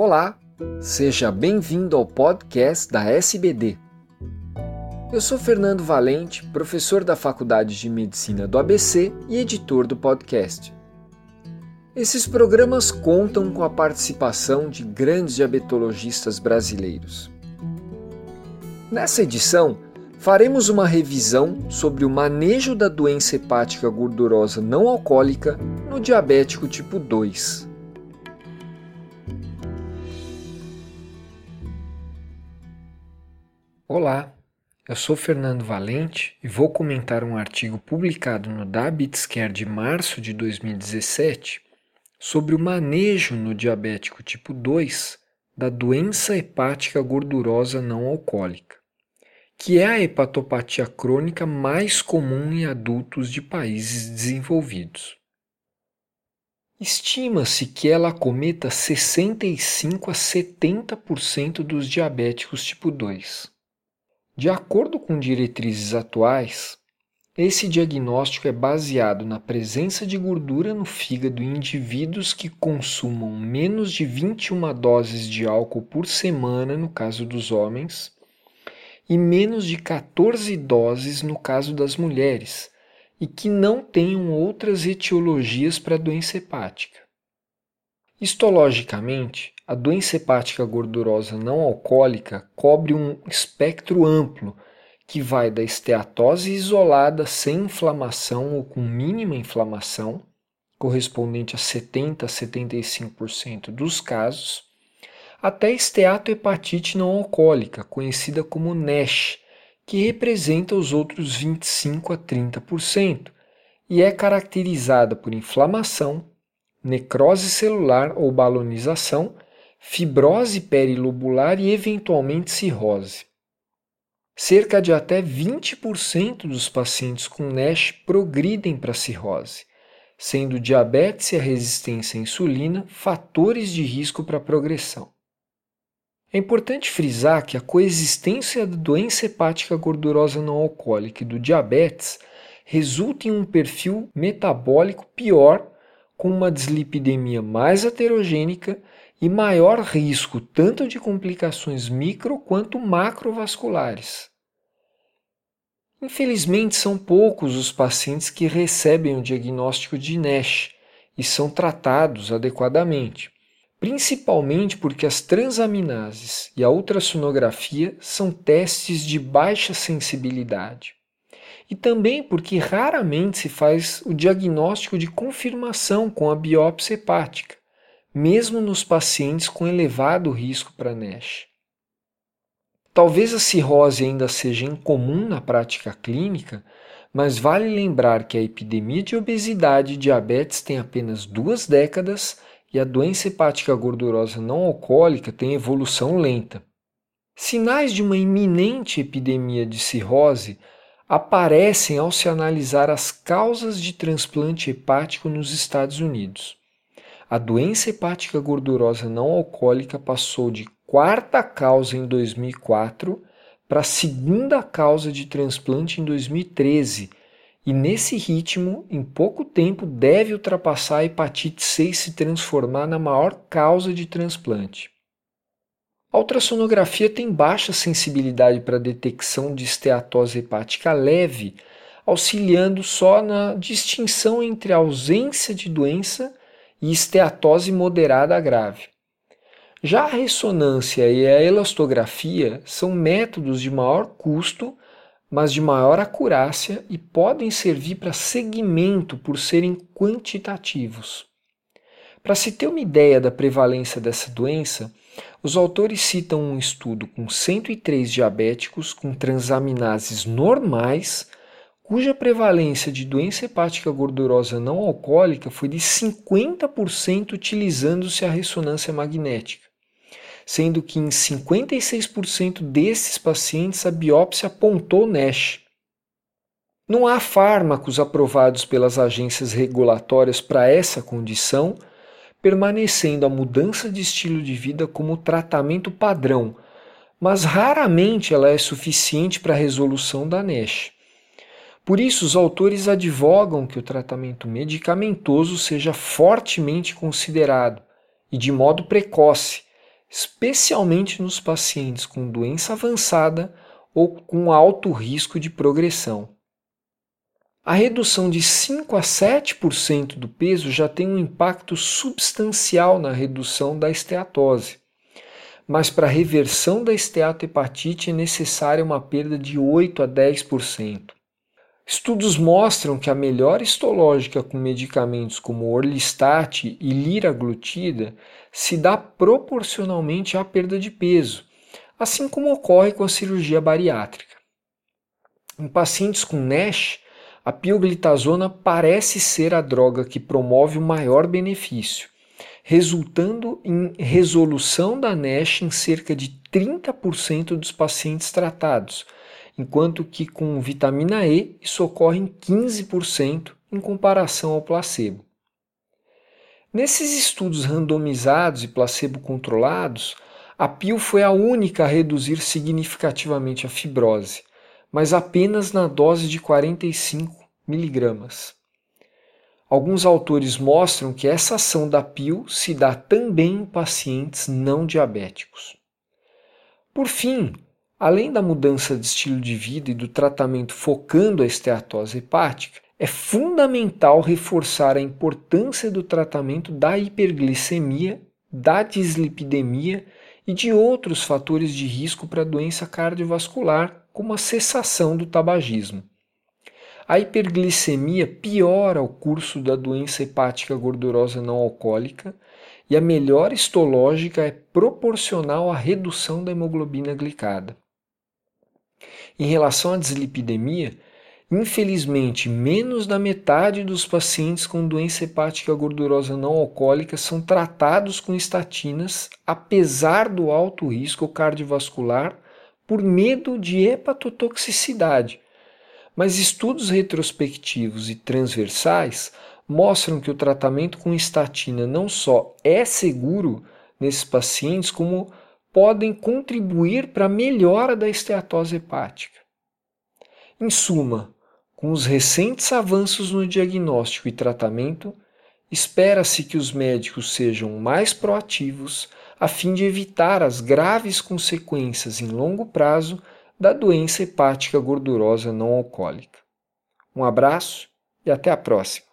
Olá, seja bem-vindo ao podcast da SBD. Eu sou Fernando Valente, professor da Faculdade de Medicina do ABC e editor do podcast. Esses programas contam com a participação de grandes diabetologistas brasileiros. Nessa edição, faremos uma revisão sobre o manejo da doença hepática gordurosa não alcoólica no diabético tipo 2. Olá, eu sou Fernando Valente e vou comentar um artigo publicado no Diabetes Care de março de 2017 sobre o manejo no diabético tipo 2 da doença hepática gordurosa não alcoólica, que é a hepatopatia crônica mais comum em adultos de países desenvolvidos. Estima-se que ela acometa 65 a 70% dos diabéticos tipo 2. De acordo com diretrizes atuais, esse diagnóstico é baseado na presença de gordura no fígado em indivíduos que consumam menos de 21 doses de álcool por semana, no caso dos homens, e menos de 14 doses no caso das mulheres, e que não tenham outras etiologias para a doença hepática. Histologicamente, a doença hepática gordurosa não alcoólica cobre um espectro amplo que vai da esteatose isolada sem inflamação ou com mínima inflamação, correspondente a 70 a 75% dos casos, até esteatohepatite não alcoólica, conhecida como NASH, que representa os outros 25 a 30% e é caracterizada por inflamação, necrose celular ou balonização fibrose perilobular e eventualmente cirrose. Cerca de até 20% dos pacientes com NASH progridem para cirrose, sendo diabetes e a resistência à insulina fatores de risco para progressão. É importante frisar que a coexistência da doença hepática gordurosa não alcoólica e do diabetes resulta em um perfil metabólico pior, com uma dislipidemia mais heterogênica e maior risco tanto de complicações micro quanto macrovasculares. Infelizmente, são poucos os pacientes que recebem o diagnóstico de NASH e são tratados adequadamente, principalmente porque as transaminases e a ultrassonografia são testes de baixa sensibilidade. E também porque raramente se faz o diagnóstico de confirmação com a biópsia hepática mesmo nos pacientes com elevado risco para NASH. Talvez a cirrose ainda seja incomum na prática clínica, mas vale lembrar que a epidemia de obesidade e diabetes tem apenas duas décadas e a doença hepática gordurosa não alcoólica tem evolução lenta. Sinais de uma iminente epidemia de cirrose aparecem ao se analisar as causas de transplante hepático nos Estados Unidos a doença hepática gordurosa não alcoólica passou de quarta causa em 2004 para segunda causa de transplante em 2013 e nesse ritmo, em pouco tempo, deve ultrapassar a hepatite C e se transformar na maior causa de transplante. A ultrassonografia tem baixa sensibilidade para a detecção de esteatose hepática leve, auxiliando só na distinção entre a ausência de doença e esteatose moderada grave. Já a ressonância e a elastografia são métodos de maior custo, mas de maior acurácia e podem servir para segmento por serem quantitativos. Para se ter uma ideia da prevalência dessa doença, os autores citam um estudo com 103 diabéticos com transaminases normais cuja prevalência de doença hepática gordurosa não alcoólica foi de 50% utilizando-se a ressonância magnética, sendo que em 56% desses pacientes a biópsia apontou NASH. Não há fármacos aprovados pelas agências regulatórias para essa condição, permanecendo a mudança de estilo de vida como tratamento padrão, mas raramente ela é suficiente para a resolução da NASH. Por isso, os autores advogam que o tratamento medicamentoso seja fortemente considerado e de modo precoce, especialmente nos pacientes com doença avançada ou com alto risco de progressão. A redução de 5 a 7% do peso já tem um impacto substancial na redução da esteatose. Mas para a reversão da esteatohepatite é necessária uma perda de 8 a 10%. Estudos mostram que a melhora histológica com medicamentos como orlistat e liraglutida se dá proporcionalmente à perda de peso, assim como ocorre com a cirurgia bariátrica. Em pacientes com NASH, a pioglitazona parece ser a droga que promove o maior benefício, resultando em resolução da NASH em cerca de 30% dos pacientes tratados, enquanto que com vitamina E isso ocorre em 15% em comparação ao placebo. Nesses estudos randomizados e placebo controlados, a PIL foi a única a reduzir significativamente a fibrose, mas apenas na dose de 45 miligramas. Alguns autores mostram que essa ação da PIL se dá também em pacientes não diabéticos. Por fim, além da mudança de estilo de vida e do tratamento focando a esteatose hepática, é fundamental reforçar a importância do tratamento da hiperglicemia, da dislipidemia e de outros fatores de risco para a doença cardiovascular, como a cessação do tabagismo. A hiperglicemia piora o curso da doença hepática gordurosa não alcoólica e a melhora histológica é proporcional à redução da hemoglobina glicada. Em relação à dislipidemia, infelizmente, menos da metade dos pacientes com doença hepática gordurosa não alcoólica são tratados com estatinas, apesar do alto risco cardiovascular, por medo de hepatotoxicidade. Mas estudos retrospectivos e transversais mostram que o tratamento com estatina não só é seguro nesses pacientes, como podem contribuir para a melhora da esteatose hepática. Em suma, com os recentes avanços no diagnóstico e tratamento, espera-se que os médicos sejam mais proativos a fim de evitar as graves consequências em longo prazo da doença hepática gordurosa não alcoólica. Um abraço e até a próxima!